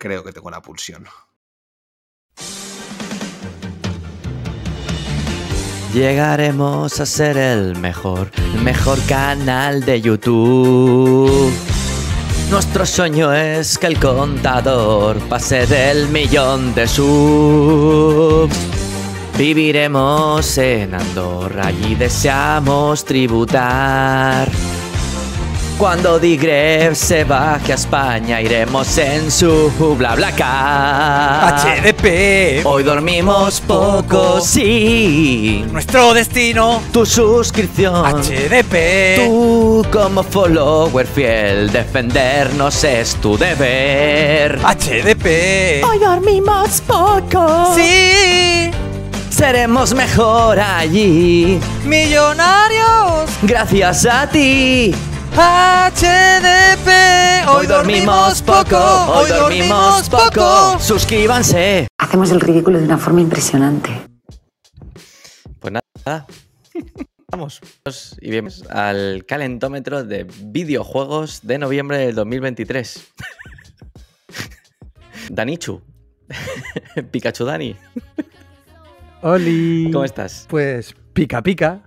Creo que tengo la pulsión. Llegaremos a ser el mejor, el mejor canal de YouTube. Nuestro sueño es que el contador pase del millón de subs. Viviremos en Andorra y deseamos tributar. Cuando Digref se baje a España, iremos en su bla bla HDP, Hoy dormimos poco, sí. nuestro destino. Tu suscripción. HDP, Tú como follower fiel, defendernos es tu deber. HDP. Hoy dormimos poco. Sí, Seremos mejor allí. millonarios. Gracias a ti. HDP, hoy dormimos poco. Hoy dormimos poco. Suscríbanse. Hacemos el ridículo de una forma impresionante. Pues nada. Vamos. Y bien al calentómetro de videojuegos de noviembre del 2023. Danichu. Pikachu Dani. Oli. ¿Cómo estás? Pues pica pica.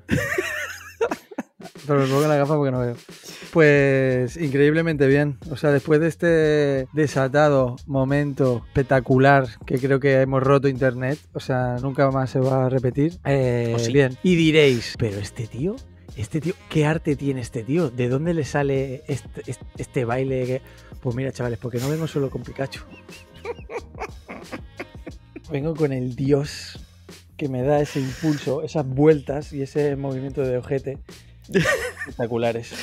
Pero me pongo la gafa porque no veo. Pues increíblemente bien. O sea, después de este desatado momento espectacular que creo que hemos roto internet, o sea, nunca más se va a repetir. eh, ¿O sí? Bien. Y diréis, pero este tío, este tío, ¿qué arte tiene este tío? ¿De dónde le sale este, este- este baile? que- Pues mira, chavales, porque no vengo solo con Pikachu. Vengo con el dios que me da ese impulso, esas vueltas y ese movimiento de ojete espectaculares.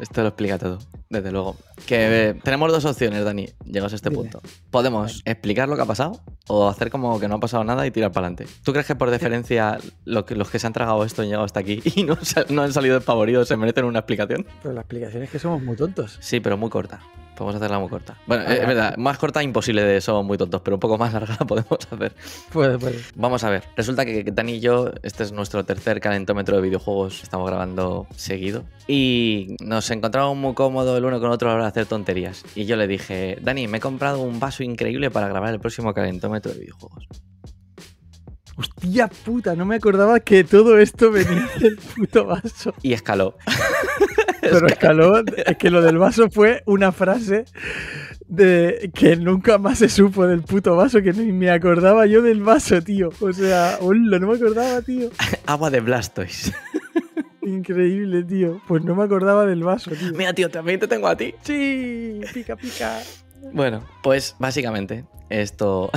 Esto lo explica todo, desde luego. Que eh, tenemos dos opciones, Dani, llegados a este Dime. punto. Podemos explicar lo que ha pasado o hacer como que no ha pasado nada y tirar para adelante. ¿Tú crees que por deferencia lo que- los que se han tragado esto han llegado hasta aquí y no, no han salido despavoridos se merecen una explicación? Pero la explicación es que somos muy tontos. Sí, pero muy corta. Podemos hacerla muy corta. Bueno, es verdad, más corta imposible de somos muy tontos, pero un poco más larga la podemos hacer. Pues, pues, Vamos a ver. Resulta que Dani y yo, este es nuestro tercer calentómetro de videojuegos, estamos grabando seguido. Y nos encontramos muy cómodos el uno con el otro a la hora de hacer tonterías. Y yo le dije, Dani, me he comprado un vaso increíble para grabar el próximo calentómetro de videojuegos. Hostia puta, no me acordaba que todo esto venía del puto vaso. Y escaló. Pero escaló, es que lo del vaso fue una frase de que nunca más se supo del puto vaso, que ni me acordaba yo del vaso, tío. O sea, hola, no me acordaba, tío. Agua de Blastoise. Increíble, tío. Pues no me acordaba del vaso, tío. Mira, tío, también te tengo a ti. Sí, pica, pica. Bueno, pues básicamente esto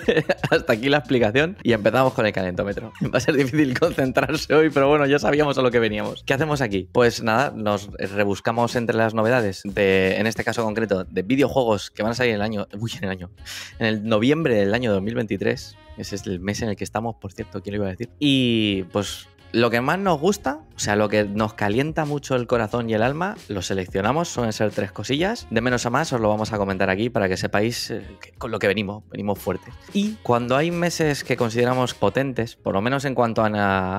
hasta aquí la explicación y empezamos con el calentómetro. Va a ser difícil concentrarse hoy, pero bueno, ya sabíamos a lo que veníamos. ¿Qué hacemos aquí? Pues nada, nos rebuscamos entre las novedades de, en este caso concreto, de videojuegos que van a salir en el año, uy, en el año, en el noviembre del año 2023. Ese es el mes en el que estamos, por cierto, ¿quién lo iba a decir? Y pues lo que más nos gusta, o sea, lo que nos calienta mucho el corazón y el alma, lo seleccionamos, suelen ser tres cosillas. De menos a más os lo vamos a comentar aquí para que sepáis eh, que- con lo que venimos, venimos fuerte. Y cuando hay meses que consideramos potentes, por lo menos en cuanto a,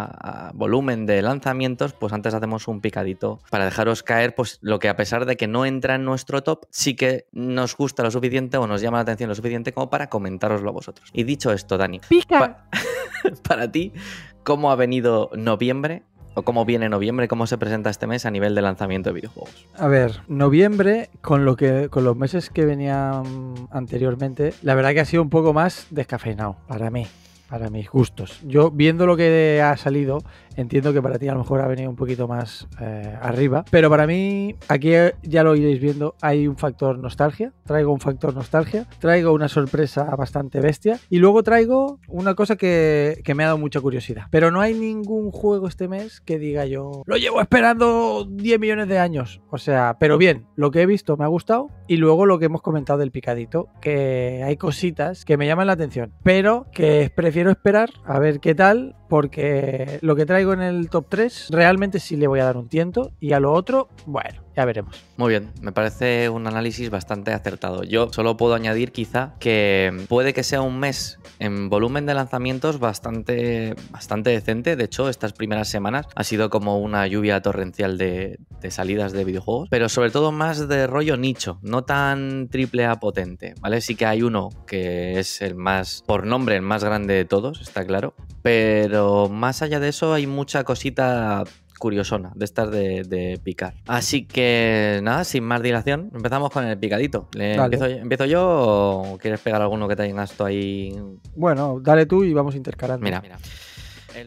a volumen de lanzamientos, pues antes hacemos un picadito para dejaros caer pues lo que a pesar de que no entra en nuestro top, sí que nos gusta lo suficiente o nos llama la atención lo suficiente como para comentároslo a vosotros. Y dicho esto, Dani, pa- para ti, ¿cómo ha venido noviembre? ¿O cómo viene noviembre? ¿Cómo se presenta este mes a nivel de lanzamiento de videojuegos? A ver, noviembre, con lo que con los meses que venían anteriormente, la verdad que ha sido un poco más descafeinado para mí. Para mis gustos. Yo viendo lo que ha salido, entiendo que para ti a lo mejor ha venido un poquito más eh, arriba, pero para mí aquí ya lo iréis viendo, hay un factor nostalgia, traigo un factor nostalgia, traigo una sorpresa bastante bestia y luego traigo una cosa que, que me ha dado mucha curiosidad, pero no hay ningún juego este mes que diga yo, lo llevo esperando 10 millones de años, o sea, pero bien, lo que he visto me ha gustado y luego lo que hemos comentado del picadito, que hay cositas que me llaman la atención, pero que prefiero esperar a ver qué tal porque lo que traigo en el top 3 realmente sí le voy a dar un tiento y a lo otro, bueno, ya veremos. Muy bien, me parece un análisis bastante acertado. Yo solo puedo añadir quizá que puede que sea un mes en volumen de lanzamientos bastante, bastante decente. De hecho, estas primeras semanas ha sido como una lluvia torrencial de, de salidas de videojuegos, pero sobre todo más de rollo nicho, no tan triple A potente, ¿vale? Sí que hay uno que es el más, por nombre, el más grande de todos, está claro, pero más allá de eso hay mucha cosita curiosona de estas de, picar. Así que nada, sin más dilación, empezamos con el picadito. empiezo, yo o quieres pegar alguno que tengas tú ahí? Bueno, dale tú y vamos intercalando. Mira, mira.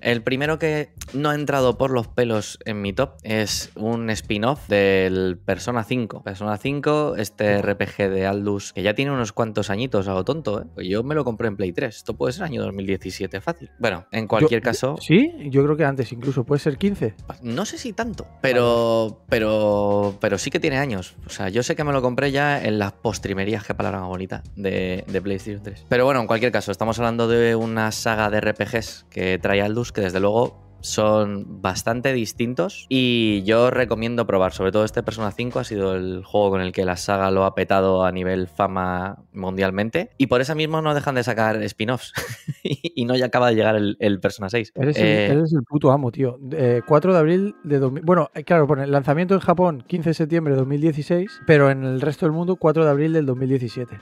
El primero que no ha entrado por los pelos en mi top es un spin-off del Persona 5. Persona 5, este RPG de Aldus, que ya tiene unos cuantos añitos, algo tonto, ¿eh? Pues yo me lo compré en Play 3. Esto puede ser año 2017, fácil. Bueno, en cualquier caso. Sí, yo creo que antes incluso, puede ser 15. No sé si tanto, pero, pero, pero sí que tiene años. O sea, yo sé que me lo compré ya en las postrimerías, qué palabra más bonita, de, de PlayStation 3. Pero bueno, en cualquier caso, estamos hablando de una saga de RPGs que trae Aldus que desde luego son bastante distintos y yo recomiendo probar, sobre todo este Persona 5 ha sido el juego con el que la saga lo ha petado a nivel fama mundialmente y por eso mismo no dejan de sacar spin-offs y no ya acaba de llegar el, Persona 6. Eh, eres, el, puto amo, tío. 4 de abril de 2000... Bueno, eh, claro, pone lanzamiento en Japón 15 de septiembre de 2016, pero en el resto del mundo 4 de abril del 2017.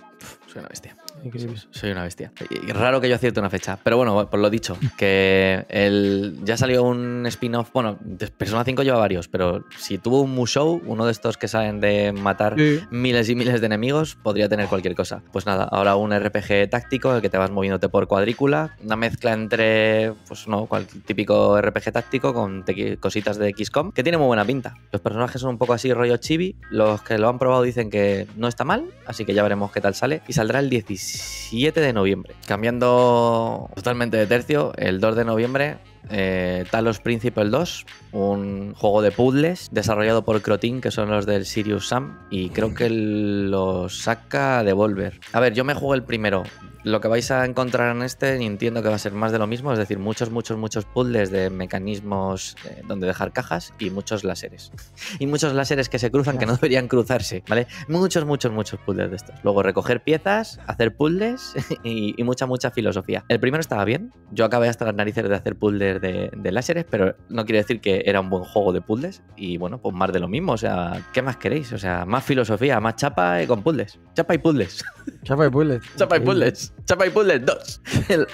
suena bestia. Soy una bestia. Y raro que yo acierte una fecha. Pero bueno, por lo dicho, que el, ya salió un spin-off. Bueno, Persona 5 lleva varios, pero si tuvo un Musou, uno de estos que salen de matar miles y miles de enemigos, podría tener cualquier cosa. Pues nada, ahora un RPG táctico, en el que te vas moviéndote por cuadrícula. Una mezcla entre, pues no, cualquier típico RPG táctico con cositas de XCOM, que tiene muy buena pinta. Los personajes son un poco así, rollo chibi. Los que lo han probado dicen que no está mal, así que ya veremos qué tal sale. Y saldrá el 17 7 de noviembre. Cambiando totalmente de tercio, el 2 de noviembre eh, Talos Principal 2, un juego de puzzles desarrollado por Crotin, que son los del Sirius Sam, y creo que lo saca Devolver. A ver, yo me juego el primero. Lo que vais a encontrar en este, entiendo que va a ser más de lo mismo, es decir, muchos, muchos, muchos puzzles de mecanismos eh, donde dejar cajas y muchos láseres. Y muchos láseres que se cruzan que no deberían cruzarse, ¿vale? Muchos, muchos, muchos puzzles de estos. Luego recoger piezas, hacer puzzles y, y mucha, mucha filosofía. El primero estaba bien. Yo acabé hasta las narices de hacer puzzles de, láseres, pero no quiere decir que era un buen juego de puzzles. Y bueno, pues más de lo mismo. O sea, ¿qué más queréis? O sea, más filosofía, más chapa y con puzzles. Chapa y puzzles. Chapa y puzzles. chapa y puzzles. Chapa y puzzles 2.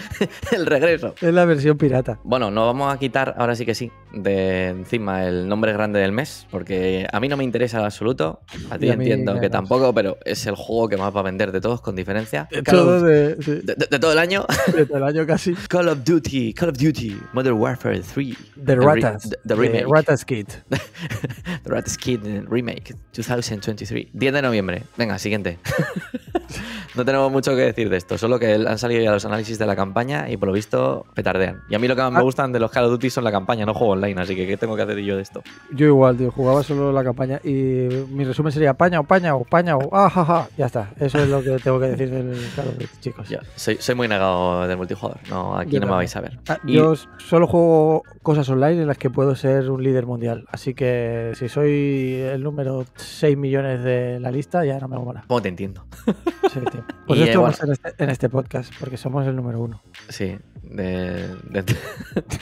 El, regreso. Es la versión pirata. Bueno, nos vamos a quitar, ahora sí que sí, de encima el nombre grande del mes, porque a mí no me interesa en absoluto. A ti entiendo que tampoco, pero es el juego que más va a vender de todos, con diferencia. De, todo, de, todo el año. De todo el año casi. Call of Duty, Call of Duty, Warfare 3. The Ratas. The, remake. The Ratas Kid. the Ratas Kid Remake 2023. 10 de noviembre. Venga, siguiente. no tenemos mucho que decir de esto, solo que han salido ya los análisis de la campaña y por lo visto petardean. Y a mí lo que más me ah. gustan de los Call of Duty son la campaña, no juego online, así que ¿qué tengo que hacer yo de esto? Yo igual, tío, jugaba solo la campaña y mi resumen sería paña o paña o paña o ah, Ya está, eso es lo que tengo que decir del Call of Duty, chicos. soy, soy, muy negado del multijugador, no, aquí no me vais a ver. Ah, yo solo juego cosas online en las que puedo ser un líder mundial, así que si soy el número 6 millones de la lista ya no me mola. ¿Cómo te entiendo? Sí, tío. Pues esto va a ser este, en este podcast, porque somos el número uno. Sí, de, de,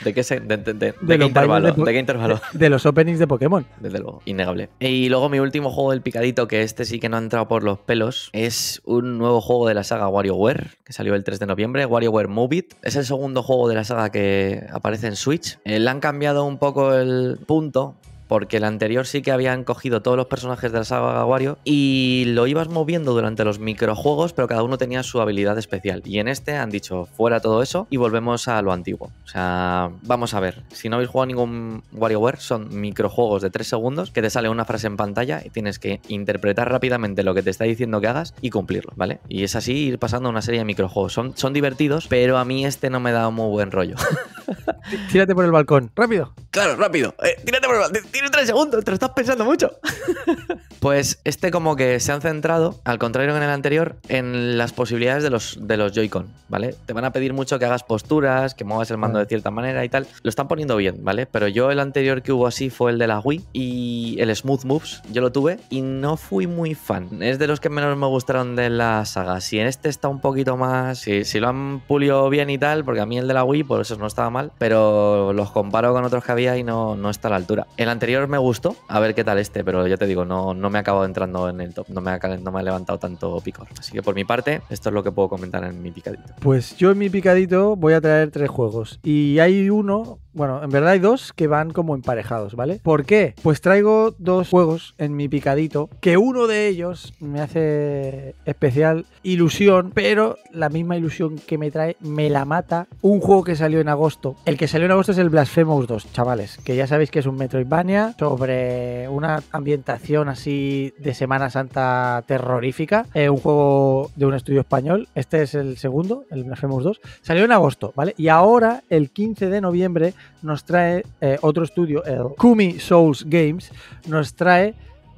de, qué, de, de, qué intervalo, de, qué intervalo. De, los openings de Pokémon. Desde luego, innegable. Y luego mi último juego del picadito, que este sí que no ha entrado por los pelos, es un nuevo juego de la saga WarioWare, que salió el 3 de noviembre, WarioWare Move It. Es el segundo juego de la saga que aparece en Switch. Eh, le han cambiado un poco el punto porque el anterior sí que habían cogido todos los personajes de la saga Wario y lo ibas moviendo durante los microjuegos, pero cada uno tenía su habilidad especial. Y en este han dicho fuera todo eso y volvemos a lo antiguo. O sea, vamos a ver, si no habéis jugado ningún WarioWare, son microjuegos de 3 segundos que te sale una frase en pantalla y tienes que interpretar rápidamente lo que te está diciendo que hagas y cumplirlo, ¿vale? Y es así ir pasando una serie de microjuegos. Son, son divertidos, pero a mí este no me da muy buen rollo. Tírate por el balcón, rápido. Claro, rápido. Eh, tírate por el balcón. Tienes 3 segundos, te lo estás pensando mucho. pues este como que se han centrado, al contrario que en el anterior, en las posibilidades de los, de los Joy-Con, ¿vale? Te van a pedir mucho que hagas posturas, que muevas el mando de cierta manera y tal. Lo están poniendo bien, ¿vale? Pero yo el anterior que hubo así fue el de la Wii y el Smooth Moves, yo lo tuve y no fui muy fan. Es de los que menos me gustaron de la saga. Si en este está un poquito más, si, si lo han pulido bien y tal, porque a mí el de la Wii, por eso no estaba mal, pero los comparo con otros que había y no, no está a la altura. El anterior me gustó, a ver qué tal este, pero ya te digo, no, no me ha acabado entrando en el top, no me, ha, no me ha levantado tanto picor. Así que por mi parte, esto es lo que puedo comentar en mi picadito. Pues yo en mi picadito voy a traer tres juegos y hay uno bueno, en verdad hay dos que van como emparejados, ¿vale? ¿Por qué? Pues traigo dos juegos en mi picadito, que uno de ellos me hace especial ilusión, pero la misma ilusión que me trae me la mata un juego que salió en agosto. El que salió en agosto es el Blasphemous 2, chavales, que ya sabéis que es un Metroidvania sobre una ambientación así de Semana Santa terrorífica, eh, un juego de un estudio español. Este es el segundo, el Blasphemous 2. Salió en agosto, ¿vale? Y ahora, el 15 de noviembre, nos trae eh, otro estudio, el Kumi Souls Games, nos trae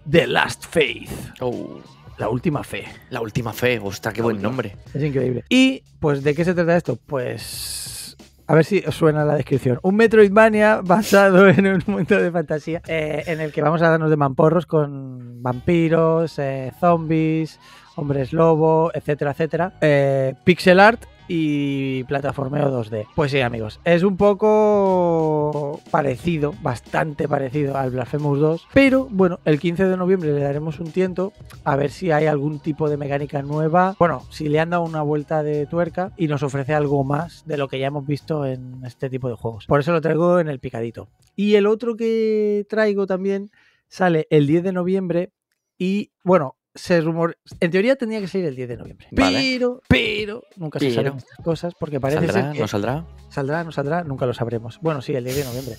The Last Faith. Oh, La última fe. la última fe, ostras, qué buen nombre. Es increíble. Y, pues, ¿de qué se trata esto? Pues. A ver si os suena la descripción. Un Metroidvania basado en un mundo de fantasía eh, en el que vamos a darnos de mamporros con vampiros, eh, zombies, hombres lobo, etcétera, etcétera. Eh, pixel art y plataformeo 2D. Pues sí, amigos, es un poco parecido, bastante parecido al Blasphemous 2, pero bueno, el 15 de noviembre le daremos un tiento a ver si hay algún tipo de mecánica nueva. Bueno, si le han dado una vuelta de tuerca y nos ofrece algo más de lo que ya hemos visto en este tipo de juegos. Por eso lo traigo en el picadito. Y el otro que traigo también sale el 10 de noviembre y bueno, se rumor, en teoría tendría que salir el 10 de noviembre. Vale. Pero, pero, nunca se saben estas cosas porque parece ¿Saldrá? ser que ¿No saldrá? saldrá, no saldrá, nunca lo sabremos. Bueno, sí, el 10 de noviembre.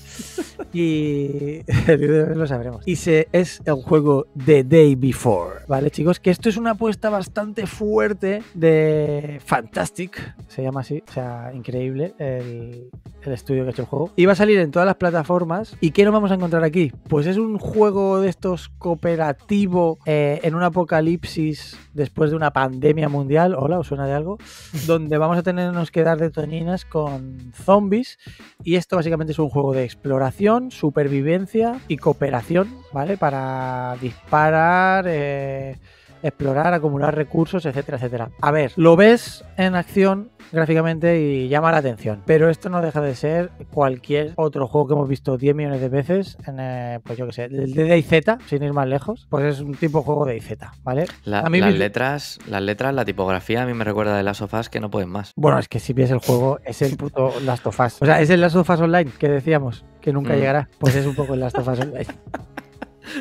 y el 10 de noviembre lo sabremos. Y se, es el juego The Day Before, ¿vale, chicos? Que esto es una apuesta bastante fuerte de Fantastic, se llama así, o sea, increíble el, el estudio que ha hecho el juego. Y va a salir en todas las plataformas. ¿Y qué nos vamos a encontrar aquí? Pues es un juego de estos cooperativo eh, en un apocalipsis después de una pandemia mundial. Hola, ¿os suena de algo? Donde vamos a tenernos que dar de toninas con zombies. Y esto básicamente es un juego de exploración, supervivencia y cooperación, ¿vale? Para disparar. eh, explorar, acumular recursos, etcétera, etcétera. A ver, lo ves en acción gráficamente y llama la atención, pero esto no deja de ser cualquier otro juego que hemos visto 10 millones de veces en, eh, pues yo que sé, el de DayZ, sin ir más lejos, pues es un tipo de juego de DayZ, ¿vale? La- A mí las letras, las letras, la tipografía a mí me recuerda de las sofás que no pueden más. Bueno, es que si ves el juego, es el puto Last of Us. O sea, es el Last of Us Online que decíamos, que nunca Mm. llegará. Pues es un poco el Last of Us Online.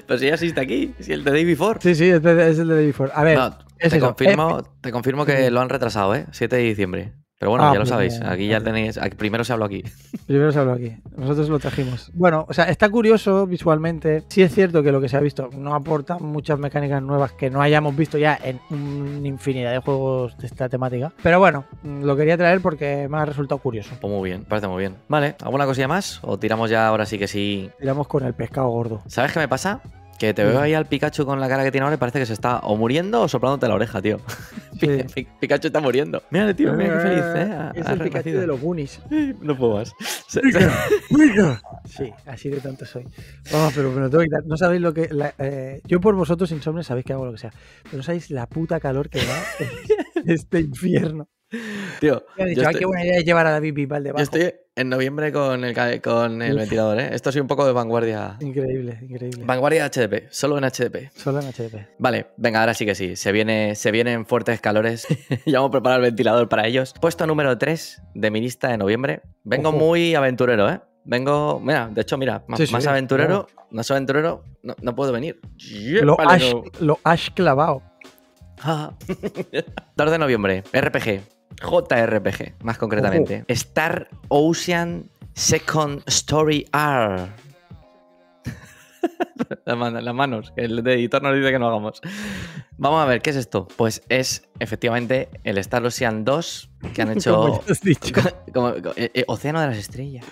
Pero si ya existe aquí, si el de Day Before. Sí, sí, es, el de Day Before. A ver, No, es te, eso. confirmo, te confirmo que lo han retrasado, ¿eh? 7 de diciembre. Pero bueno, Ah, ya lo pues sabéis. Aquí ya tenéis. aquí- primero se habló aquí. Primero se habló aquí. Nosotros lo trajimos. Bueno, o sea, está curioso visualmente. Sí es cierto que lo que se ha visto no aporta muchas mecánicas nuevas que no hayamos visto ya en una infinidad de juegos de esta temática. Pero bueno, mm, lo quería traer porque me ha resultado curioso. Pues muy bien, parece muy bien. Vale, ¿alguna cosilla más? ¿O tiramos ya ahora sí que sí? Tiramos con el pescado gordo. ¿Sabes qué me pasa? Que te veo ahí al Pikachu con la cara que tiene ahora y parece que se está o muriendo o soplándote la oreja, tío. Sí. Pikachu está muriendo. Mira, tío, mira qué feliz, ¿eh? Ha- Es el Pikachu de los Goonies. No puedo más. Se- Sí, así de tanto soy. Vamos, pero me lo tengo que quitar. No sabéis lo que. la- eh, yo por vosotros, insomnes, sabéis que hago lo que sea. Pero no sabéis la puta calor que da este infierno. Tío, Me han yo dicho, "Ay, estoy- qué buena idea es llevar a David Bisbal Yo debajo. estoy en noviembre con el, con el ventilador, ¿eh? Esto soy un poco de vanguardia. Increíble, increíble. Vanguardia HDP, solo en HDP. Solo en HDP. Vale, venga, ahora sí que sí. Se, viene, se vienen fuertes calores. ya vamos a preparar el ventilador para ellos. Puesto número 3 de mi lista de noviembre. Vengo Ojo. muy aventurero, ¿eh? vengo. Mira, de hecho, mira, más, Sí, aventurero, más aventurero, no, no puedo venir. Lo Vale, has, no. lo has clavado. Ah. 2 de noviembre, RPG. JRPG, más concretamente. Star Ocean Second Story R. las, man- las manos, que el de editor nos dice que no hagamos. Vamos a ver, ¿qué es esto? Pues es efectivamente el Star Ocean 2 que han hecho. Como- como- eh, eh, Océano de las Estrellas.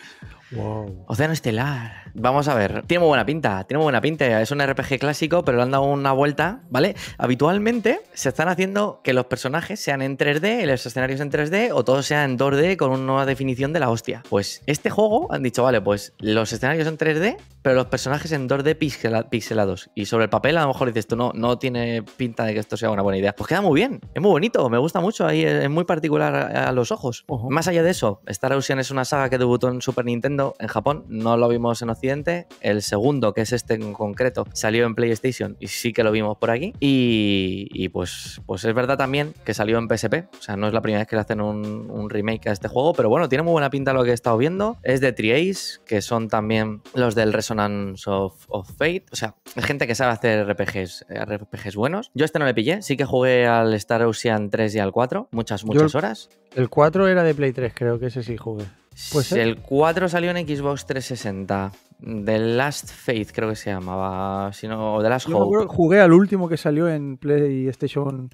Wow. Océano Estelar. Vamos a ver. Tiene muy buena pinta. Tiene muy buena pinta. Es un RPG clásico, pero le han dado una vuelta, ¿vale? Habitualmente se están haciendo que los personajes sean en 3D, los escenarios en 3D, o todo sea en 2D con una nueva definición de la hostia. Pues este juego han dicho, vale, pues los escenarios en 3D, pero los personajes en 2D pixela- pixelados. Y sobre el papel, a lo mejor dices tú, no, no tiene pinta de que esto sea una buena idea. Pues queda muy bien. Es muy bonito. Me gusta mucho. Ahí es muy particular a, a los ojos. Ojo. Más allá de eso, Star Ocean es una saga que debutó en Super Nintendo en Japón, no lo vimos en Occidente. El segundo, que es este en concreto, salió en PlayStation y sí que lo vimos por aquí. Y, y pues, pues es verdad también que salió en PSP. O sea, no es la primera vez que le hacen un, un remake a este juego, pero bueno, tiene muy buena pinta lo que he estado viendo. Es de Triace, que son también los del Resonance of, of Fate. O sea, es gente que sabe hacer RPGs, RPGs buenos. Yo este no le pillé, sí que jugué al Star Ocean 3 y al 4, muchas, muchas horas. El 4 era de Play 3, creo que ese sí jugué. ¿Puede ser? El 4 salió en Xbox 360. The Last Faith creo que se llamaba. O The Last Yo Hope. jugué al último que salió en PlayStation.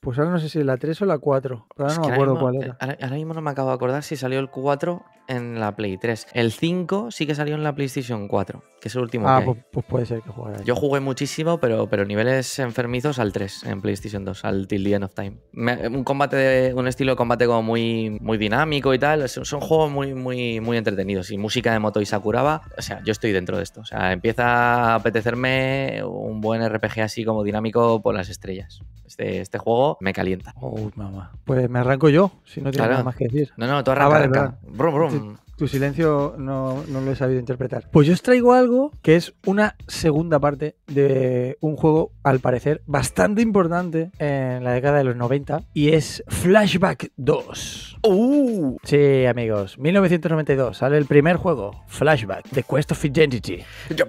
Pues ahora no sé si la 3 o la 4. Pero ahora no me acuerdo mismo- cuál era. Ahora, ahora mismo no me acabo de acordar si salió el 4 en la Play 3. El 5 sí que salió en la PlayStation 4, que es el último Ah, que pues, pues puede ser que jugara. Yo jugué muchísimo, pero, pero niveles enfermizos al 3 en PlayStation 2, al Till the End of Time. Me- un combate de, un estilo de combate como muy, muy dinámico y tal. Son, son juegos muy, muy, muy entretenidos. Y música de Moto y Sakuraba, o sea, yo estoy dentro de esto. O sea, empieza a apetecerme un buen RPG así como dinámico por las estrellas. Este, este juego me calienta. Uy, mamá. Pues me arranco yo, si no tiene Claro. nada más que decir. No, no, tú Ah, arranca, vale, arranca. Brum, brum. Tu silencio no, no lo he sabido interpretar. Pues yo os traigo algo que es una segunda parte de un juego, al parecer, bastante importante en la década de los 90 y es Flashback 2. ¡Uh! Sí, amigos, 1992 sale el primer juego, Flashback, The Quest of Identity.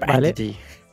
Vale.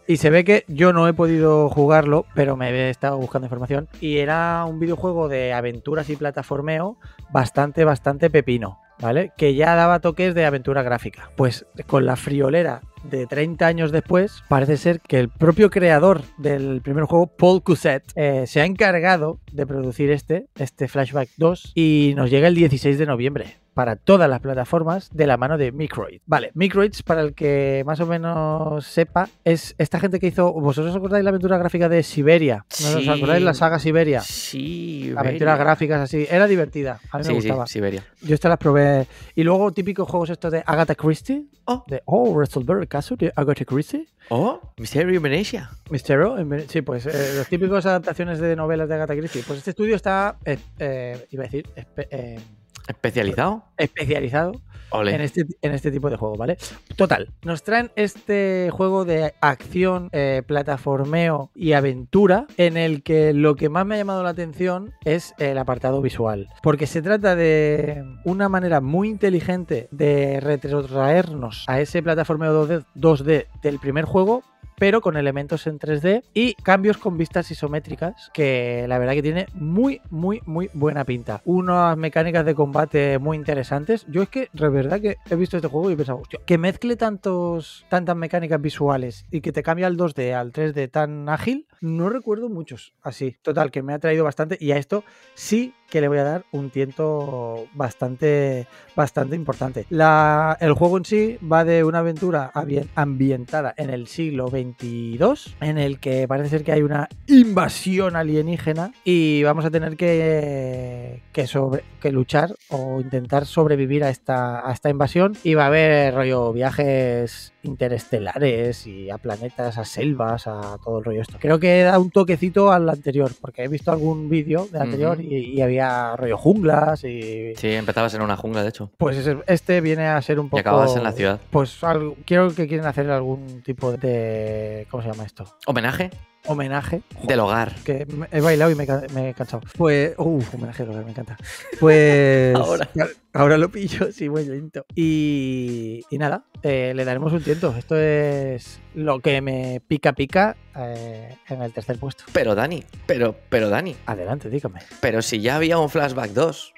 Y se ve que yo no he podido jugarlo, pero me he estado buscando información. Y era un videojuego de aventuras y plataformeo bastante, bastante pepino, ¿vale? Que ya daba toques de aventura gráfica. Pues con la friolera de 30 años después, parece ser que el propio creador del primer juego, Paul Cuset, eh, se ha encargado de producir este, este Flashback 2, y nos llega el 16 de noviembre para todas las plataformas de la mano de Microid. Vale, Microids, para el que más o menos sepa, es esta gente que hizo. ¿Vosotros os acordáis la aventura gráfica de Siberia? ¿No os Sí. acordáis la saga Siberia? Sí, Aventuras gráficas así. Era divertida. A mí me Sí, sí, gustaba. Siberia. Yo estas las probé. Y luego típicos juegos estos de Agatha Christie. Oh. De Oh, el caso de Agatha Christie. Oh, Misterio Venecia. Misterio. en Vene- Sí, pues eh, los típicos adaptaciones de novelas de Agatha Christie. Pues este estudio está, eh, eh, iba a decir, eh, Especializado. especializado. En este, en este tipo de juego, ¿vale? Total, nos traen este juego de acción, eh, plataformeo y aventura en el que lo que más me ha llamado la atención es el apartado visual. Porque se trata de una manera muy inteligente de retrotraernos a ese plataformeo 2D, 2D del primer juego pero con elementos en 3D y cambios con vistas isométricas que la verdad que tiene muy, muy, muy buena pinta. Unas mecánicas de combate muy interesantes. Yo es que, de verdad que he visto este juego y he pensado, hostia, que mezcle tantos, tantas mecánicas visuales y que te cambie al 2D, al 3D tan ágil, no recuerdo muchos así. Total, que me ha traído bastante y a esto sí que le voy a dar un tiento bastante, bastante importante. La, el juego en sí va de una aventura ambi- ambientada en el siglo XXII, en el que parece ser que hay una invasión alienígena y vamos a tener que, que, sobre, que luchar o intentar sobrevivir a esta, a esta invasión. Y va a haber rollo viajes interestelares y a planetas, a selvas, a todo el rollo esto. Creo que da un toquecito al anterior, porque he visto algún vídeo del anterior y, y había rollo junglas y... Sí, empezabas en una jungla, de hecho. Pues este viene a ser un Y poco... acababas en la ciudad. Pues algo- quiero que quieren hacer algún tipo de... ¿Cómo se llama esto? ¿Homenaje? Homenaje. Del hogar. Que he bailado y me, he cansado. Pues, uff, homenaje del hogar, me encanta. Pues ahora. ahora lo pillo, sí, voy lento. Y, y nada, eh, le daremos un tiento. Esto es lo que me pica pica eh, en el tercer puesto. Pero Dani, pero, pero Dani. Adelante, dígame. Pero si ya había un Flashback 2.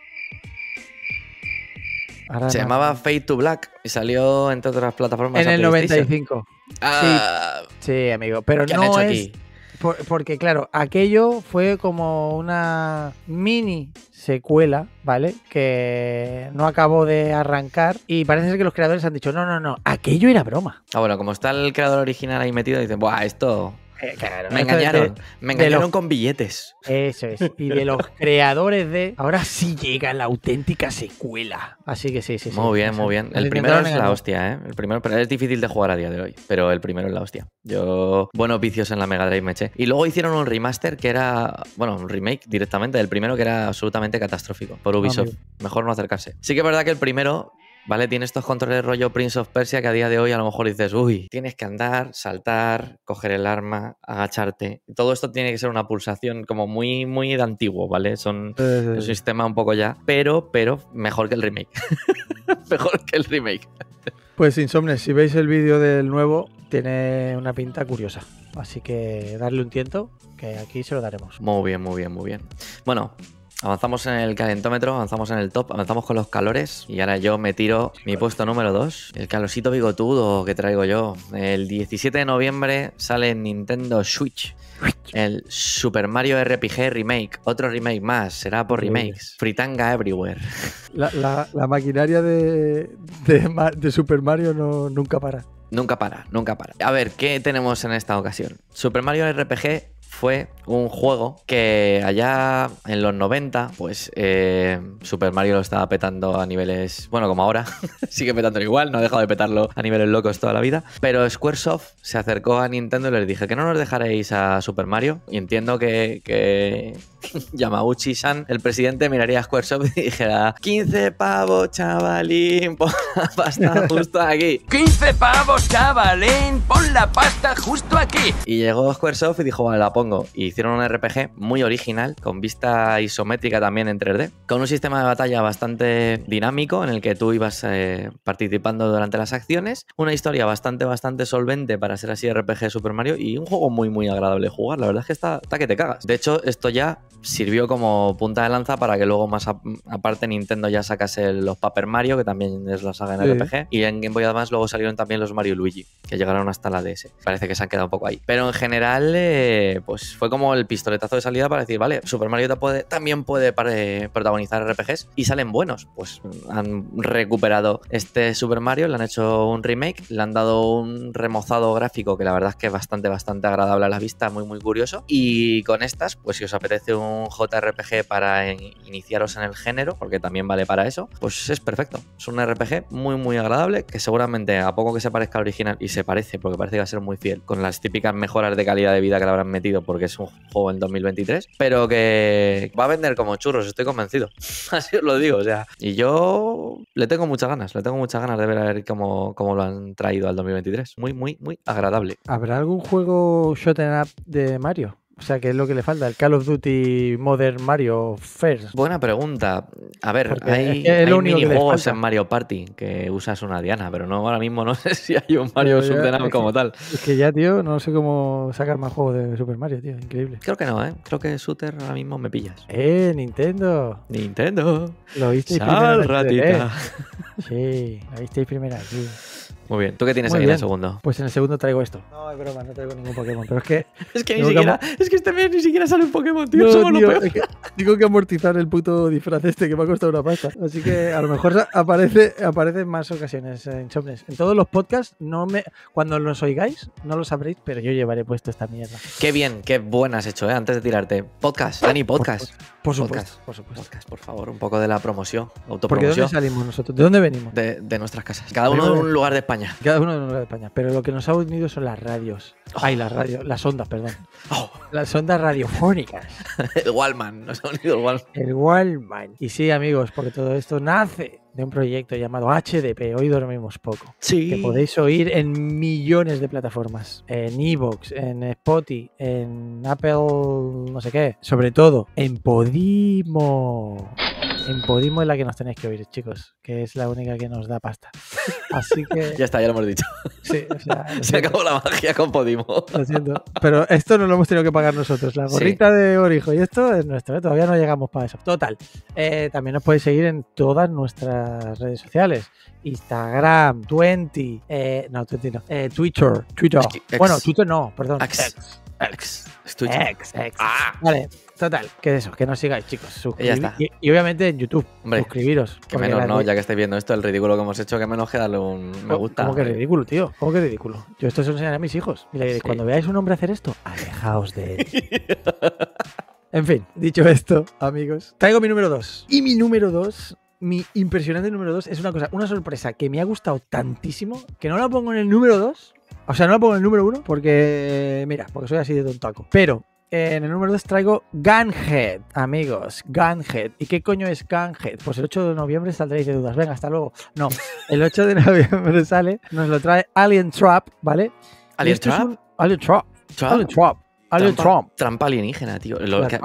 Se llamaba Fade to Black y salió entre otras plataformas. En el 95. Ah, sí, amigo. Pero no es. Aquí? Porque, claro, aquello fue como una mini secuela, ¿vale? Que no acabó de arrancar y parece ser que los creadores han dicho, no, no, no, aquello era broma. Ah, bueno, como está el creador original ahí metido, dicen, buah, esto eh, me engañaron, me engañaron con billetes. Eso es. Y de los creadores de. Ahora sí llega la auténtica secuela. Así que sí, sí, sí. Muy bien, muy bien. El primero es la hostia, ¿eh? El primero, pero es difícil de jugar a día de hoy. Pero el primero es la hostia. Yo, buenos vicios en la Mega Drive me eché. Y luego hicieron un remaster que era. Bueno, un remake directamente del primero que era absolutamente catastrófico por Ubisoft. Mejor no acercarse. Sí que es verdad que el primero ¿vale? Tiene estos controles rollo Prince of Persia que a día de hoy a lo mejor dices, uy, tienes que andar, saltar, coger el arma, agacharte. Todo esto tiene que ser una pulsación como muy, muy de antiguo, ¿vale? Son un sistema un poco ya, pero, pero mejor que el remake. mejor que el remake. Pues Insomnes, si veis el vídeo del nuevo, tiene una pinta curiosa. Así que darle un tiento, que aquí se lo daremos. Muy bien, muy bien, muy bien. Bueno, Avanzamos en el calentómetro, avanzamos en el top, avanzamos con los calores y ahora yo me tiro mi puesto número 2, el calosito bigotudo que traigo yo. El 17 de noviembre sale en Nintendo Switch el Super Mario RPG Remake, otro remake más, será por remakes. Fritanga Everywhere. La, maquinaria de, de, Super Mario no, nunca para. Nunca para, nunca para. A ver, ¿qué tenemos en esta ocasión? Super Mario RPG fue un juego que allá en los 90, pues eh, Super Mario lo estaba petando a niveles, bueno, como ahora, sigue petándolo igual, no ha dejado de petarlo a niveles locos toda la vida, pero Squaresoft se acercó a Nintendo y les dije que no nos dejaréis a Super Mario y entiendo que, que Yamauchi-san, el presidente, miraría a Squaresoft y dijera 15 pavos, chavalín, pon la pasta justo aquí. 15 pavos, chavalín, pon la pasta justo aquí. Y llegó Squaresoft y dijo, vale, la pongo. Y hicieron un RPG muy original, con vista isométrica también en 3D, con un sistema de batalla bastante dinámico en el que tú ibas eh, participando durante las acciones, una historia bastante, bastante solvente para ser así RPG Super Mario y un juego muy, muy agradable de jugar. La verdad es que está, está que te cagas. De hecho, esto ya sirvió como punta de lanza para que luego más aparte Nintendo ya sacase los Paper Mario, que también es la saga en RPG, y en Game Boy Advance luego salieron también los Mario Luigi, que llegaron hasta la DS. Parece que se han quedado un poco ahí. Pero en general, eh, pues fue como el pistoletazo de salida para decir, vale, Super Mario también puede protagonizar RPGs y salen buenos. Pues han recuperado este Super Mario, le han hecho un remake, le han dado un remozado gráfico que la verdad es que es bastante, bastante agradable a la vista, muy, muy curioso. Y con estas, pues si os apetece un un JRPG para iniciaros en el género, porque también vale para eso, pues es perfecto. Es un RPG muy, muy agradable, que seguramente a poco que se parezca al original, y se parece, porque parece que va a ser muy fiel, con las típicas mejoras de calidad de vida que le habrán metido, porque es un juego en 2023, pero que va a vender como churros, estoy convencido. Así os lo digo, o sea. Y yo le tengo muchas ganas, le tengo muchas ganas de ver a ver cómo, cómo lo han traído al 2023. Muy, muy, muy agradable. ¿Habrá algún juego shot up de Mario? O sea, ¿qué es lo que le falta? ¿El Call of Duty Modern Mario First? Buena pregunta. A ver, hay, hay minijuegos en Mario Party que usas una diana, pero no ahora mismo no sé si hay un Mario Subdenam como tal. Es que ya, tío, no sé cómo sacar más juegos de Super Mario, tío. Increíble. Creo que no, ¿eh? Creo que Shooter ahora mismo me pillas. ¡Eh, Nintendo! ¡Nintendo! Lo visteis primero. ratita! Sí, lo visteis primero aquí. Muy bien. ¿Tú qué tienes aquí en el segundo? Pues en el segundo traigo esto. No, es broma, no traigo ningún Pokémon. Pero es que. es que ni siquiera. Es que este mes ni siquiera sale un Pokémon, tío. Somos tío, es que tengo que amortizar el puto disfraz este que me ha costado una pasta. Así que a lo mejor aparece, aparece en más ocasiones en Chomnes. En todos los podcasts, no me, cuando los oigáis, no lo sabréis, pero yo llevaré puesto esta mierda. Qué bien, qué buena has hecho, ¿eh? Antes de tirarte. Podcast, Dani, podcast. Por, supuesto, por supuesto. Podcast, por favor, un poco de la promoción, autopromoción. ¿Porque de dónde salimos nosotros? ¿De dónde venimos? De, de nuestras casas. Cada uno en un lugar de España. Cada uno en un lugar de España. Pero lo que nos ha unido son las radios. Ay, las radios, las ondas, perdón. Oh, Las ondas radiofónicas. el Wallman, nos ha unido el Wallman. El Wallman. Y sí, amigos, porque todo esto nace de un proyecto llamado HDP. Hoy dormimos poco. Sí. Que podéis oír en millones de plataformas. En Evox, en Spotify, en Apple, no sé qué. Sobre todo, en Podimo. En Podimo es la que nos tenéis que oír, chicos. Que es la única que nos da pasta. Así que. Ya está, ya lo hemos dicho. Sí, o sea, Se acabó la magia con Podimo. lo siento. Pero esto no lo hemos tenido que pagar nosotros. La Sí. gorrita de Orijo y esto es nuestro. ¿eh? Todavía no llegamos para eso. Total. eh, también nos podéis seguir en todas nuestras redes sociales. Instagram, Twenty, eh, no, Twenty no, eh, Twitter, Twitter. Ex. Bueno, Twitter no, perdón. Ex. Ex. Estoy- Ex, ex. Ah. Vale, total, que eso, que nos sigáis, chicos. ya está. Y, y obviamente en YouTube, Hombre, suscribiros. Que menos, ¿no? Ya que estáis viendo esto, el ridículo que hemos hecho, que menos que darle un me gusta. ¿Cómo que ridículo, tío? ¿Cómo que ridículo? Yo esto se lo enseñaré a mis hijos. Y le diré, Sí. cuando veáis un hombre hacer esto, alejaos de él. en fin, dicho esto, amigos, traigo mi número 2. Y mi número 2, mi impresionante número 2, es una cosa, una sorpresa que me ha gustado tantísimo que no la pongo en el número 2. O sea, no la pongo en el número 1 porque, mira, porque soy así de tontaco. Pero en el número 2 traigo Gunhead, amigos, Gunhead. ¿Y qué coño es Gunhead? Pues el 8 de noviembre saldréis de dudas. Venga, hasta luego. No, el 8 de noviembre sale, nos lo trae Alien Trap, ¿vale? ¿Alien Trap? un- Alien Trap. Trap. Alien Trap. Alien Trampa, Trap. trampa alienígena, tío. Lo que-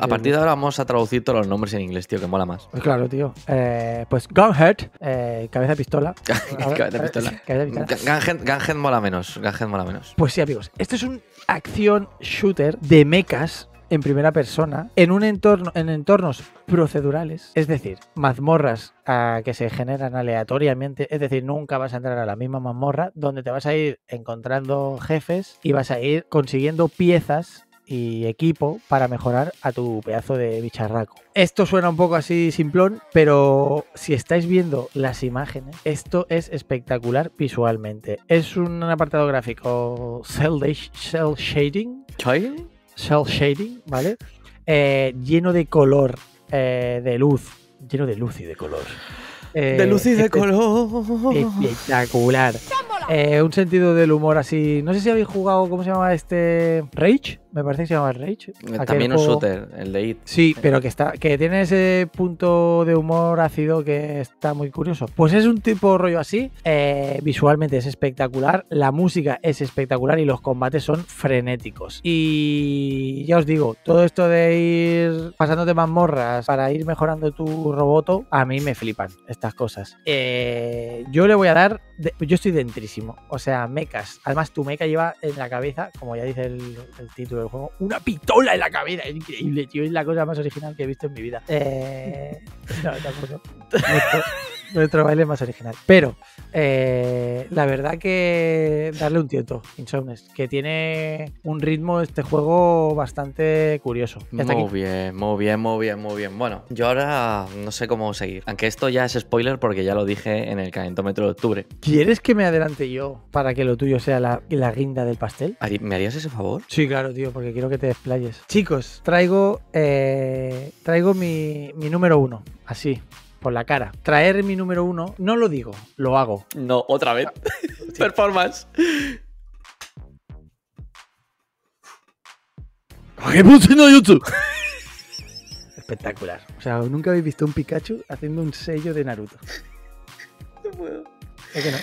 a partir de ahora vamos a traducir todos los nombres en inglés, tío, que mola más. Pues claro, tío. Eh, pues Gunhead, eh, cabeza de pistola. Cabeza de pistola. Gunhead Gunhead mola menos. Gunhead mola menos. Pues sí, amigos. Esto es un acción shooter de mechas en primera persona en un entorno en entornos procedurales, es decir, mazmorras que se generan aleatoriamente, es decir, nunca vas a entrar a la misma mazmorra donde te vas a ir encontrando jefes y vas a ir consiguiendo piezas y equipo para mejorar a tu pedazo de bicharraco. Esto suena un poco así simplón, pero si estáis viendo las imágenes, esto es espectacular visualmente. Es un apartado gráfico cel, cel shading, ¿Chai? cel shading, ¿vale? Eh, lleno de color, eh, de luz, lleno de luz y de color. Eh, De luz y de este- color. Espectacular. Eh, un sentido del humor así. No sé si habéis jugado, ¿cómo se llama este? Rage, me parece que se llama Rage. Aquel También un juego- shooter, el de It. Sí, pero que está, que tiene ese punto de humor ácido que está muy curioso. Pues es un tipo rollo así. eh, visualmente es espectacular, la música es espectacular y los combates son frenéticos. Y ya os digo, todo esto de ir pasándote mazmorras para ir mejorando tu roboto, a mí me flipan estas cosas. Eh, yo le voy a dar, de- yo estoy dentrísimo. O sea, mechas. Además, tu mecha lleva en la cabeza, como ya dice el, el título del juego, una pistola en la cabeza. Es increíble, tío. Es la cosa más original que he visto en mi vida. Eh, no, tampoco. Nuestro, nuestro baile es más original. Pero, eh, la verdad que darle un tiento, Insomnes, que tiene un ritmo este juego bastante curioso. Muy aquí. bien, muy bien, muy bien, muy bien. Bueno, yo ahora no sé cómo seguir. Aunque esto ya es spoiler porque ya lo dije en el calentómetro de octubre. ¿Quieres que me adelante yo para que lo tuyo sea la, la guinda del pastel? ¿Me harías ese favor? Sí, claro, tío, porque quiero que te desplayes. Chicos, traigo, eh, traigo mi, mi número uno, así, por la cara. Traer mi número uno, no lo digo, lo hago. No, otra vez. Performance. Espectacular. O sea, nunca habéis visto un Pikachu haciendo un sello de Naruto. No puedo. ¿Es que no?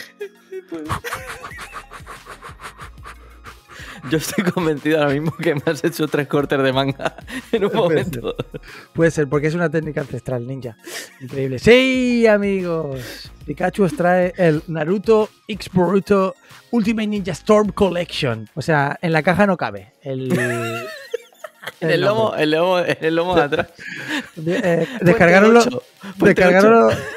Yo estoy convencido ahora mismo que me has hecho tres cortes de manga en un Puede momento. Puede ser, porque es una técnica ancestral ninja. Increíble. Sí, amigos. Pikachu os trae el Naruto X Boruto Ultimate Ninja Storm Collection. O sea, en la caja no cabe. El, En el lomo, el lomo, en el lomo de atrás. De- eh, descargáronlo,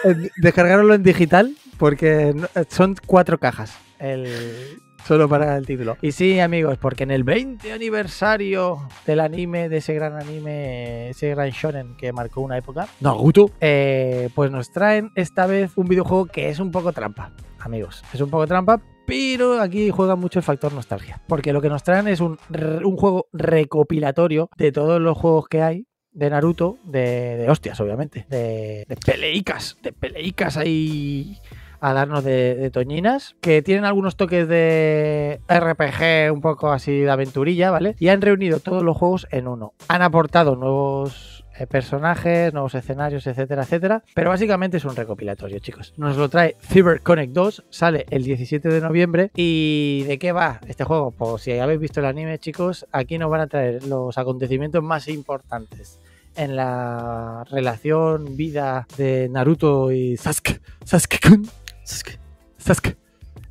en- descargáronlo en digital porque eh, son cuatro cajas. El, solo para el título. Y sí, amigos, porque en el 20 aniversario del anime, de ese gran anime, ese gran shonen que marcó una época, Naruto, eh, pues nos traen esta vez un videojuego que es un poco trampa, amigos. Es un poco trampa, pero aquí juega mucho el factor nostalgia. Porque lo que nos traen es un, un juego recopilatorio de todos los juegos que hay de Naruto, de, de hostias, obviamente, de, de peleicas, de peleicas ahí a darnos de, toñinas, que tienen algunos toques de RPG un poco así de aventurilla, ¿vale? Y han reunido todos los juegos en uno. Han aportado nuevos eh, personajes, nuevos escenarios, etcétera, etcétera. Pero básicamente es un recopilatorio, chicos. Nos lo trae CyberConnect 2, sale el 17 de noviembre. ¿Y de qué va este juego? Pues si habéis visto el anime, chicos, aquí nos van a traer los acontecimientos más importantes en la relación, vida de Naruto y Sasuke. Sasuke-kun. Sasuke. Sasuke.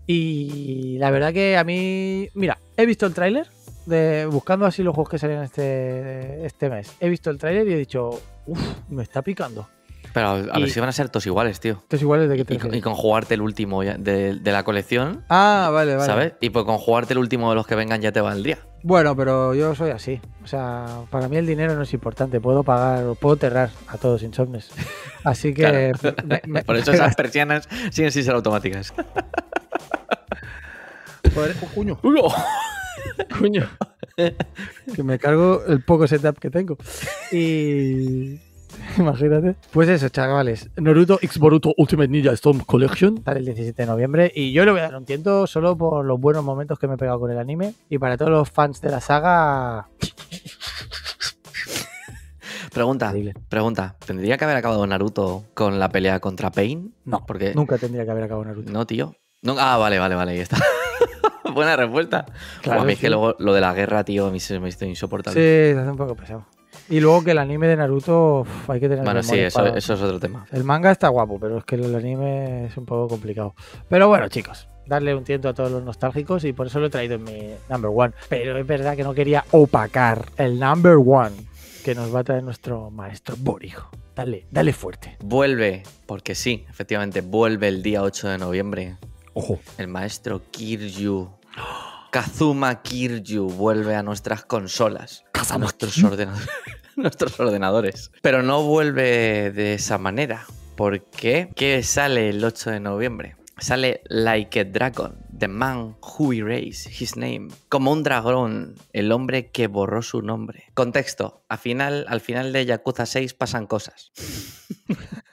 Y la verdad que a mí, mira, he visto el tráiler de buscando así los juegos que salían este, este mes. He visto el tráiler y he dicho, uff, me está picando. Pero a, a Y- ver si van a ser todos iguales, tío. Estos iguales de que te Y con, y con jugarte el último ya de, de la colección, Ah, vale, vale. ¿sabes? Y pues con jugarte el último de los que vengan ya te valdría. Bueno, pero yo soy así. O sea, para mí el dinero no es importante. Puedo pagar o puedo terrar a todos insomnes. Así que. me- me- Por eso esas persianas siguen sin ser automáticas. Joder, oh, coño. Coño. que me cargo el poco setup que tengo. Y. Imagínate. Pues eso, chavales. Naruto X Boruto Ultimate Ninja Storm Collection. Sale el 17 de noviembre. Y yo le voy a dar un tiento solo por los buenos momentos que me he pegado con el anime. Y para todos los fans de la saga. Pregunta, pregunta. ¿Tendría que haber acabado Naruto con la pelea contra Pain? No, Porque nunca tendría que haber acabado Naruto. No, tío. No, ah, vale, vale, vale, ahí está. Buena respuesta. Claro, a mí es que luego lo de la guerra, tío, a mí se me hizo insoportable. Sí, se hace un poco pesado. Y luego que el anime de Naruto uf, hay que tener bueno, sí, memoria eso, para- eso es otro tema. El manga está guapo, pero es que el anime es un poco complicado. Pero bueno, chicos, darle un tiento a todos los nostálgicos y por eso lo he traído en mi number one. Pero es verdad que no quería opacar el number one que nos va a traer nuestro maestro Borijo. Dale, dale fuerte. Vuelve, porque sí, efectivamente, vuelve el día 8 de noviembre. Ojo. El maestro Kiryu. Kazuma Kiryu vuelve a nuestras consolas. A nuestros, ordenadores, nuestros ordenadores. Pero no vuelve de esa manera. ¿Por qué? ¿Qué sale el 8 de noviembre? Sale Like a Dragon, The Man Who Erased His Name. Como un dragón, el hombre que borró su nombre. Contexto, al final, al final de Yakuza 6 pasan cosas.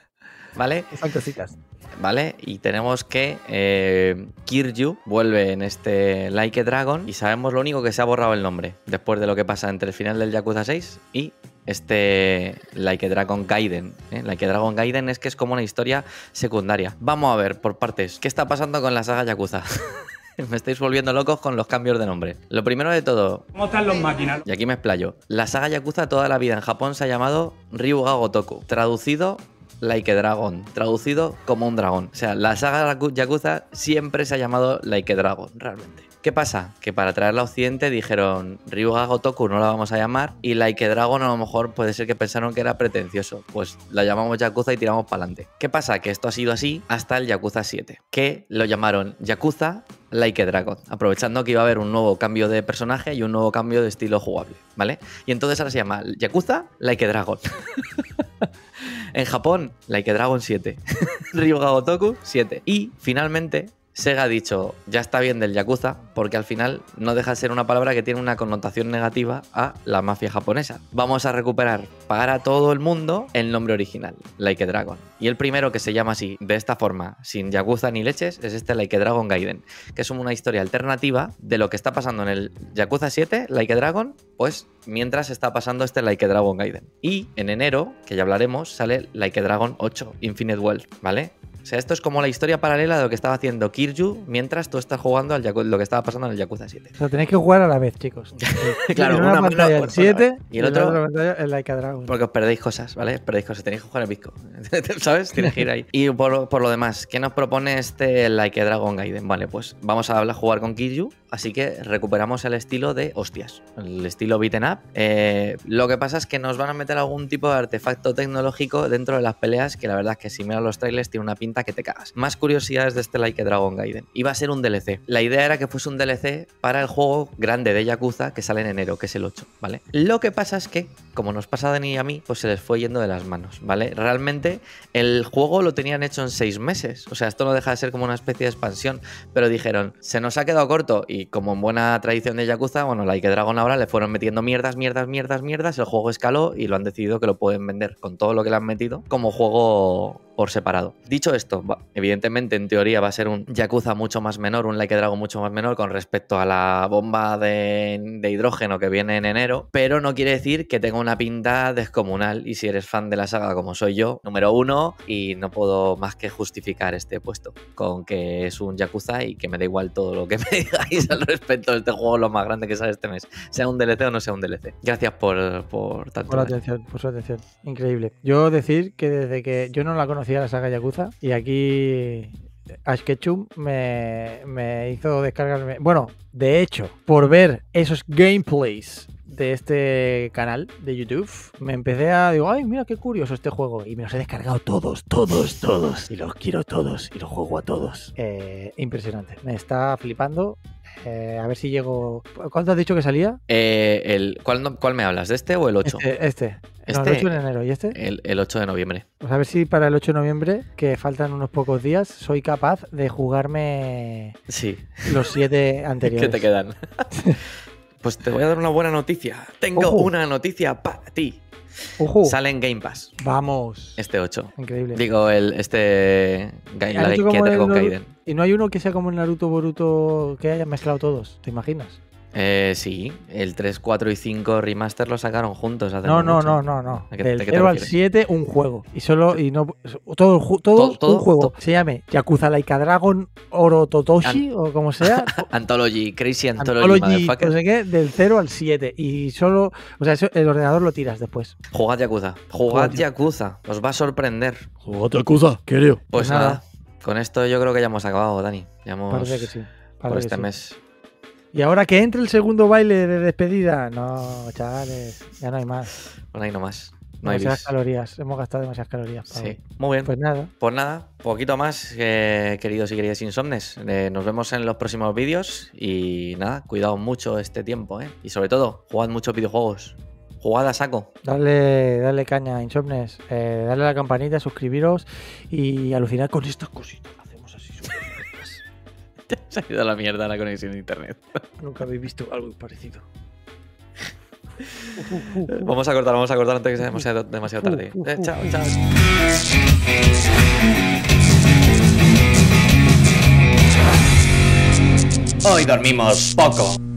¿Vale? Son cositas. ¿Vale? Y tenemos que eh, Kiryu vuelve en este Like a Dragon y sabemos lo único que se ha borrado el nombre después de lo que pasa entre el final del Yakuza 6 y este Like a Dragon Gaiden. ¿eh? Like a Dragon Gaiden es que es como una historia secundaria. Vamos a ver por partes, ¿qué está pasando con la saga Yakuza? Me estáis volviendo locos con los cambios de nombre. Lo primero de todo, ¿Cómo están los máquinas? y aquí me explayo. La saga Yakuza toda la vida en Japón se ha llamado Ryuga Gotoku. Traducido Like a Dragon. Traducido como un dragón. O sea, la saga Yakuza siempre se ha llamado Like a Dragon, realmente. ¿Qué pasa? Que para traerla a Occidente dijeron Ryuga Gotoku no la vamos a llamar y Like a Dragon a lo mejor puede ser que pensaron que era pretencioso. Pues la llamamos Yakuza y tiramos para adelante. ¿Qué pasa? Que esto ha sido así hasta el Yakuza 7, que lo llamaron Yakuza Like a Dragon, aprovechando que iba a haber un nuevo cambio de personaje y un nuevo cambio de estilo jugable, ¿vale? Y entonces ahora se llama Yakuza Like a Dragon. en Japón, Like a Dragon 7. Ryuga Gotoku 7. Y finalmente Sega ha dicho, ya está bien del Yakuza, porque al final no deja de ser una palabra que tiene una connotación negativa a la mafia japonesa. Vamos a recuperar para todo el mundo el nombre original, Like a Dragon. Y el primero que se llama así, de esta forma, sin Yakuza ni leches, es este Like a Dragon Gaiden, que es una historia alternativa de lo que está pasando en el Yakuza 7, Like a Dragon, pues mientras está pasando este Like a Dragon Gaiden. Y en enero, que ya hablaremos, sale Like a Dragon 8, Infinite World, ¿vale? O sea, esto es como la historia paralela de lo que estaba haciendo Kiryu mientras tú estás jugando al Yaku- lo que estaba pasando en el Yakuza 7. O sea, tenéis que jugar a la vez, chicos. Claro, en una una pantalla por el 7 y el otro- en la otra pantalla el Like a Dragon. Porque os perdéis cosas, ¿vale? Perdéis cosas, tenéis que jugar el Bizco. ¿Sabes? Tienes que ir ahí. Y por, por lo demás, ¿qué nos propone este Like a Dragon Gaiden? Vale, pues vamos a hablar, jugar con Kiryu, así que recuperamos el estilo de hostias, el estilo beaten up. Eh, lo que pasa es que nos van a meter algún tipo de artefacto tecnológico dentro de las peleas, que la verdad es que si miras los trailers tiene una pinta que te cagas. Más curiosidades de este Like a Dragon Gaiden. Iba a ser un DLC. La idea era que fuese un DLC para el juego grande de Yakuza que sale en enero, que es el 8, ¿vale? Lo que pasa es que, como nos pasa a Dani y a mí, pues se les fue yendo de las manos, ¿vale? Realmente el juego lo tenían hecho en seis meses. O sea, esto no deja de ser como una especie de expansión. Pero dijeron, se nos ha quedado corto. Y como en buena tradición de Yakuza, bueno, Like Dragon ahora le fueron metiendo mierdas, mierdas, mierdas, mierdas. El juego escaló y lo han decidido que lo pueden vender con todo lo que le han metido como juego por separado. Dicho esto, evidentemente, en teoría, va a ser un Yakuza mucho más menor, un Like Dragon mucho más menor con respecto a la bomba de, hidrógeno que viene en enero, pero no quiere decir que tenga una pinta descomunal. Y si eres fan de la saga como soy yo, número uno, y no puedo más que justificar este puesto con que es un Yakuza y que me da igual todo lo que me digáis al respecto de este juego, lo más grande que sale este mes, sea un DLC o no sea un DLC. Gracias por, por tanto. Por atención, por su atención. Increíble. Yo decir que desde que yo no la conocía la saga Yakuza y aquí Ash Ketchum me, me hizo descargarme. Bueno, de hecho, por ver esos gameplays de este canal de YouTube, me empecé a digo, ay, mira qué curioso este juego. Y me los he descargado todos, todos, todos. Y los quiero todos. Y los juego a todos. Eh, impresionante. Me está flipando. Eh, a ver si llego. ¿Cuánto has dicho que salía? Eh, el, ¿cuál, ¿Cuál me hablas? ¿De este o el 8? Este. este. este el 8 de enero. ¿Y este? El, el, 8 de noviembre. Pues a ver si para el 8 de noviembre, que faltan unos pocos días, soy capaz de jugarme sí. los 7 anteriores. ¿Qué te quedan? pues te voy a dar una buena noticia. Tengo una noticia para ti. Sale en Game Pass. Vamos. Este 8. Increíble. Digo, el, este. La con Kaiden. Y no hay uno que sea como el Naruto Boruto que hayan mezclado todos, ¿te imaginas? Eh, sí, el 3, 4 y 5 remaster lo sacaron juntos. Hace no, no, no, no, no, Del 0 al 7, un juego. Y solo, y no. Todo, todo, todo un juego. Se llame Yakuza Laika Dragon Oro Totoshi o como sea. Anthology, Crazy Anthology, Anthology no sé qué, del 0 al 7. Y solo. O sea, eso, el ordenador lo tiras después. Jugad Yakuza. Jugad Yakuza. Os va a sorprender. Jugad Yakuza, creo. Pues, pues nada. Con esto yo creo que ya hemos acabado, Dani. Ya hemos. Parece que sí. por este mes. Y ahora que entre el segundo baile de despedida, no, chavales, ya no hay más. Bueno, ahí no más. No demasiadas calorías, hemos gastado demasiadas calorías. Sí, muy bien. Pues nada. Pues nada, poquito más, queridos y queridas insomnes. Eh, nos vemos en los próximos vídeos y nada, cuidado mucho este tiempo, ¿eh? Y sobre todo, jugad muchos videojuegos. Jugad a saco. Dale, dale caña, insomnes. Eh, dale a la campanita, suscribiros y alucinar con estas cositas. Se ha ido a la mierda la conexión de internet. Nunca habéis visto algo parecido. vamos a cortar, vamos a cortar antes que sea demasiado, demasiado tarde. Eh, chao, chao. Hoy dormimos poco.